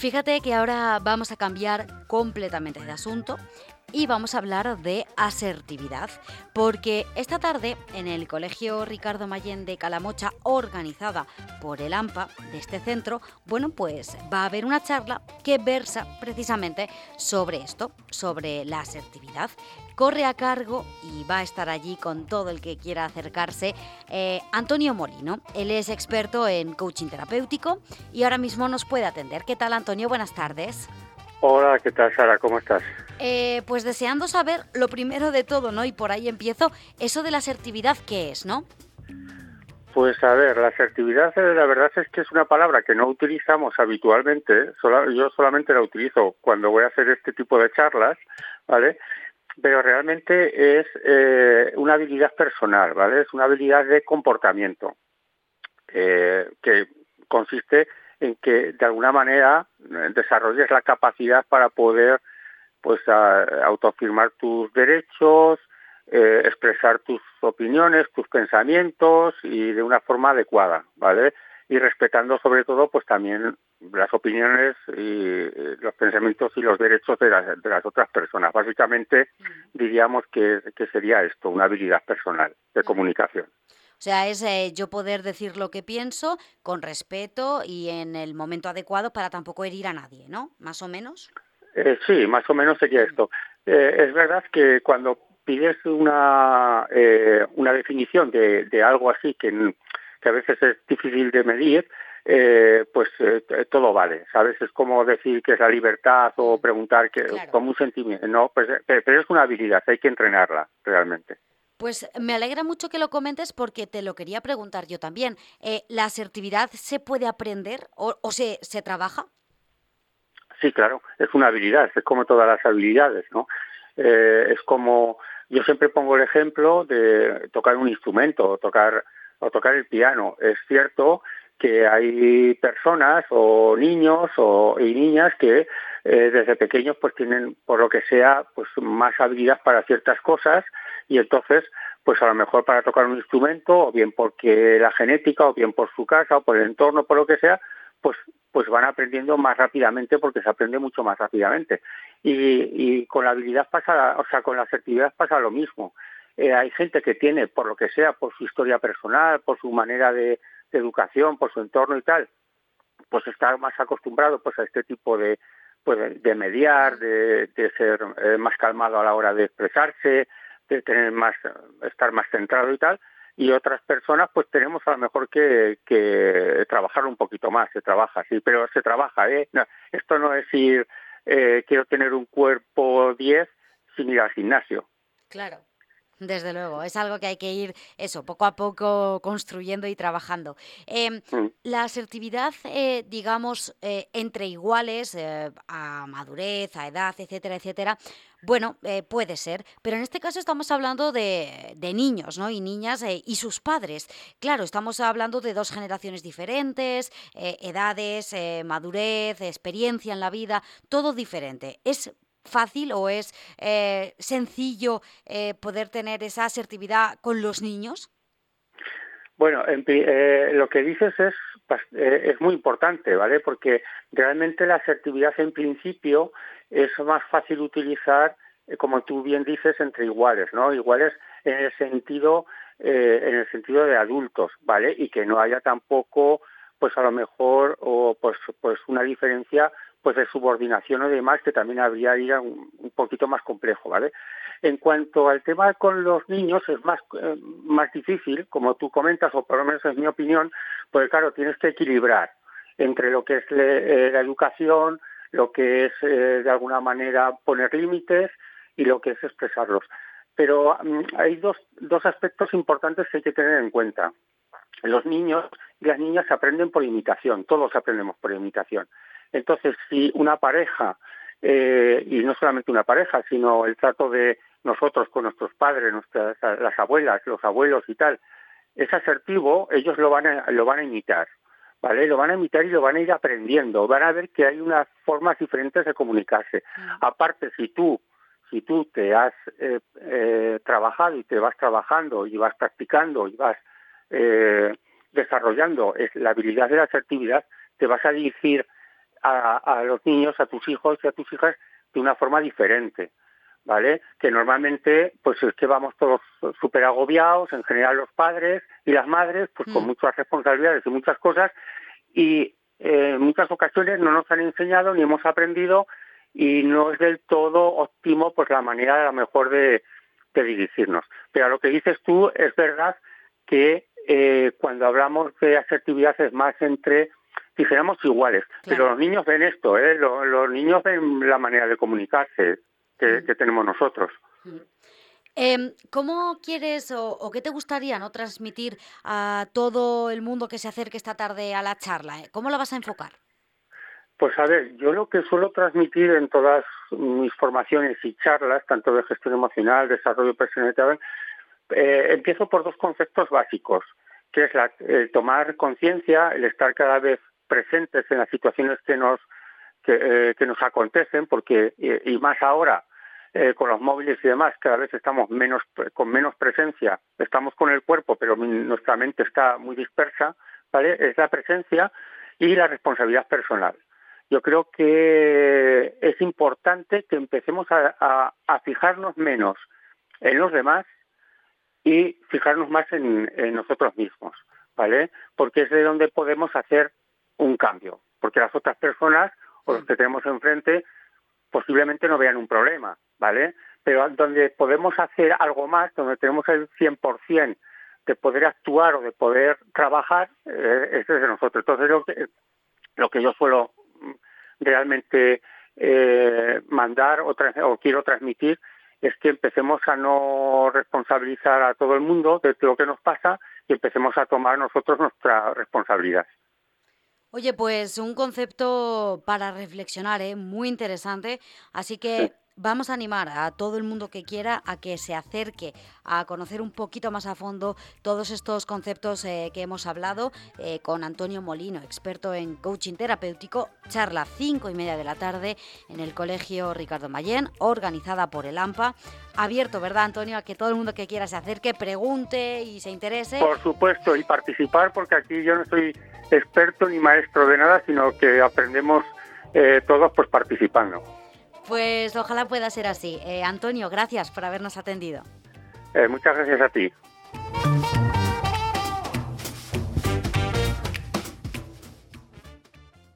Fíjate que ahora vamos a cambiar completamente de asunto y vamos a hablar de asertividad, porque esta tarde en el Colegio Ricardo Mayén de Calamocha, organizada por el AMPA de este centro, bueno, pues va a haber una charla que versa precisamente sobre esto, sobre la asertividad. Corre a cargo y va a estar allí con todo el que quiera acercarse eh, Antonio Molino. Él es experto en coaching terapéutico y ahora mismo nos puede atender. ¿Qué tal, Antonio? Buenas tardes. Hola, ¿qué tal, Sara? ¿Cómo estás? Eh, pues deseando saber lo primero de todo, ¿no? Y por ahí empiezo, eso de la asertividad, ¿qué es, no? Pues a ver, la asertividad, eh, la verdad es que es una palabra que no utilizamos habitualmente. yo solamente la utilizo cuando voy a hacer este tipo de charlas, ¿vale? Pero realmente es eh, una habilidad personal, ¿vale? Es una habilidad de comportamiento que consiste en que de alguna manera eh, desarrolles la capacidad para poder pues autoafirmar tus derechos, eh, expresar tus opiniones, tus pensamientos y de una forma adecuada, ¿vale? Y respetando sobre todo pues también las opiniones y los pensamientos y los derechos de las, de las otras personas. Básicamente diríamos que, que sería esto, una habilidad personal de comunicación. O sea, es eh, yo poder decir lo que pienso con respeto y en el momento adecuado para tampoco herir a nadie, ¿no? Más o menos. Eh, sí, más o menos sería esto. Eh, es verdad que cuando pides una, una definición de, de, algo así que, que a veces es difícil de medir, pues todo vale, ¿sabes? Es como decir que es la libertad o preguntar que como un sentimiento, no, pues, pero es una habilidad, hay que entrenarla realmente. Pues me alegra mucho que lo comentes porque te lo quería preguntar yo también. Eh, ¿La asertividad se puede aprender o, se, se trabaja? Sí, claro, es una habilidad, es como todas las habilidades, ¿no? Eh, es como, yo siempre pongo el ejemplo de tocar un instrumento o tocar, o tocar el piano. Es cierto que hay personas o niños o, y niñas que eh, desde pequeños pues tienen, por lo que sea, pues más habilidad para ciertas cosas y entonces pues a lo mejor para tocar un instrumento o bien porque la genética o bien por su casa o por el entorno por lo que sea pues pues van aprendiendo más rápidamente porque se aprende mucho más rápidamente. Y, con la habilidad pasa o sea con la asertividad pasa lo mismo. Eh, hay gente que tiene por lo que sea por su historia personal por su manera de, educación por su entorno y tal pues está más acostumbrado pues a este tipo de pues de, mediar de, de ser eh, más calmado a la hora de expresarse de tener más, estar más centrado y tal, y otras personas pues tenemos a lo mejor que, que trabajar un poquito más, se trabaja, sí, pero se trabaja, ¿eh? esto no es ir, eh, quiero tener un cuerpo 10 sin ir al gimnasio. Claro. Desde luego, es algo que hay que ir, eso, poco a poco construyendo y trabajando. Em. La asertividad, eh, digamos, eh, entre iguales, eh, a madurez, a edad, etcétera, etcétera, bueno, puede ser, pero en este caso estamos hablando de, de niños, ¿no? Y niñas y sus padres. Claro, estamos hablando de dos generaciones diferentes, edades, madurez, experiencia en la vida, todo diferente. Es fácil o es eh, sencillo eh, poder tener esa asertividad con los niños? Bueno, eh, lo que dices es, es muy importante, ¿vale? Porque realmente la asertividad en principio es más fácil utilizar, como tú bien dices, entre iguales, ¿no? Iguales en el sentido, en el sentido de adultos, ¿vale? Y que no haya tampoco, pues a lo mejor, o pues, pues una diferencia pues de subordinación o demás que también habría ir un, un, poquito más complejo, ¿vale? En cuanto al tema con los niños es más eh, más difícil, como tú comentas o por lo menos es mi opinión, pues claro tienes que equilibrar entre lo que es eh, la educación, lo que es eh, de alguna manera poner límites y lo que es expresarlos. Pero mm, hay dos, dos aspectos importantes que hay que tener en cuenta. Los niños y las niñas aprenden por imitación, todos aprendemos por imitación. Entonces, si una pareja, eh, y no solamente una pareja, sino el trato de nosotros con nuestros padres, nuestras, las abuelas, los abuelos y tal, es asertivo, ellos lo van a, lo van a imitar. ¿Vale? Lo van a imitar y lo van a ir aprendiendo. Van a ver que hay unas formas diferentes de comunicarse. Mm. Aparte, si tú, si tú te has eh, eh, trabajado y te vas trabajando y vas practicando y vas desarrollando la habilidad de la asertividad, te vas a decir a, los niños, a tus hijos y a tus hijas de una forma diferente. ¿Vale? Que normalmente, pues es que vamos todos súper agobiados, en general los padres y las madres, pues con mm. muchas responsabilidades y muchas cosas, y eh, en muchas ocasiones no nos han enseñado ni hemos aprendido y no es del todo óptimo pues la manera a lo mejor de, dirigirnos. Pero a lo que dices tú es verdad que eh, cuando hablamos de asertividad es más entre dijéramos iguales, pero los niños ven esto, ¿eh? los, niños ven la manera de comunicarse que, mm. tenemos nosotros. Em, ¿Cómo quieres o, qué te gustaría no transmitir a todo el mundo que se acerque esta tarde a la charla? Eh? ¿Cómo la vas a enfocar? Pues a ver, yo lo que suelo transmitir en todas mis formaciones y charlas, tanto de gestión emocional, desarrollo personal, eh, empiezo por dos conceptos básicos, que es la, el tomar conciencia, el estar cada vez presentes en las situaciones que nos que, eh, nos acontecen, porque y más ahora eh, con los móviles y demás, cada vez estamos menos con menos presencia, estamos con el cuerpo, pero nuestra mente está muy dispersa, ¿vale? Es la presencia y la responsabilidad personal. Yo creo que es importante que empecemos a, fijarnos menos en los demás y fijarnos más en, en nosotros mismos, ¿vale? Porque es de donde podemos hacer un cambio, porque las otras personas o los que tenemos enfrente posiblemente no vean un problema, ¿vale? Pero donde podemos hacer algo más, donde tenemos el 100% de poder actuar o de poder trabajar, eh, es de nosotros. Entonces, lo que, yo suelo mm, realmente eh, mandar o, o quiero transmitir es que empecemos a no responsabilizar a todo el mundo de lo que nos pasa y empecemos a tomar nosotros nuestra responsabilidad. Oye, pues un concepto para reflexionar, ¿eh? muy interesante. Así que vamos a animar a todo el mundo que quiera a que se acerque a conocer un poquito más a fondo todos estos conceptos eh, que hemos hablado eh, con Antonio Molino, experto en coaching terapéutico, charla 5 y media de la tarde en el Colegio Ricardo Mayén, organizada por el AMPA. Abierto, ¿verdad, Antonio? A que todo el mundo que quiera se acerque, pregunte y se interese. Por supuesto, y participar, porque aquí yo no soy experto ni maestro de nada, sino que aprendemos eh, todos pues participando. Pues ojalá pueda ser así. Eh, Antonio, gracias por habernos atendido. Eh, muchas gracias a ti.